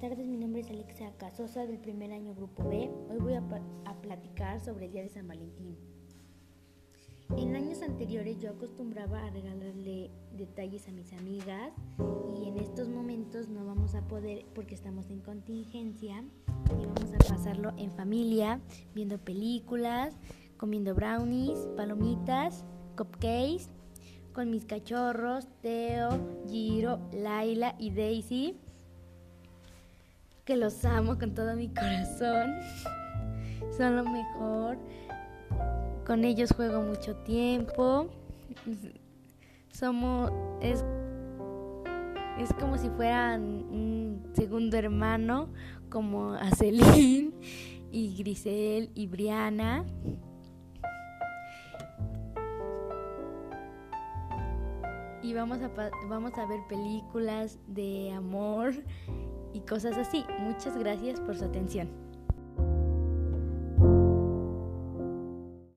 Isaac Sosa del primer año Grupo B. Hoy voy a, platicar sobre el Día de San Valentín. En años anteriores yo acostumbraba a regalarle detalles a mis amigas y en estos momentos no vamos a poder porque estamos en contingencia y vamos a pasarlo en familia, viendo películas, comiendo brownies, palomitas, cupcakes, con mis cachorros, Teo, Giro, Laila y Daisy que los amo con todo mi corazón. Son lo mejor. Con ellos juego mucho tiempo. Somos es es como si fueran un segundo hermano como a y Grisel y Briana. Y vamos a, vamos a ver películas de amor y cosas así. Muchas gracias por su atención.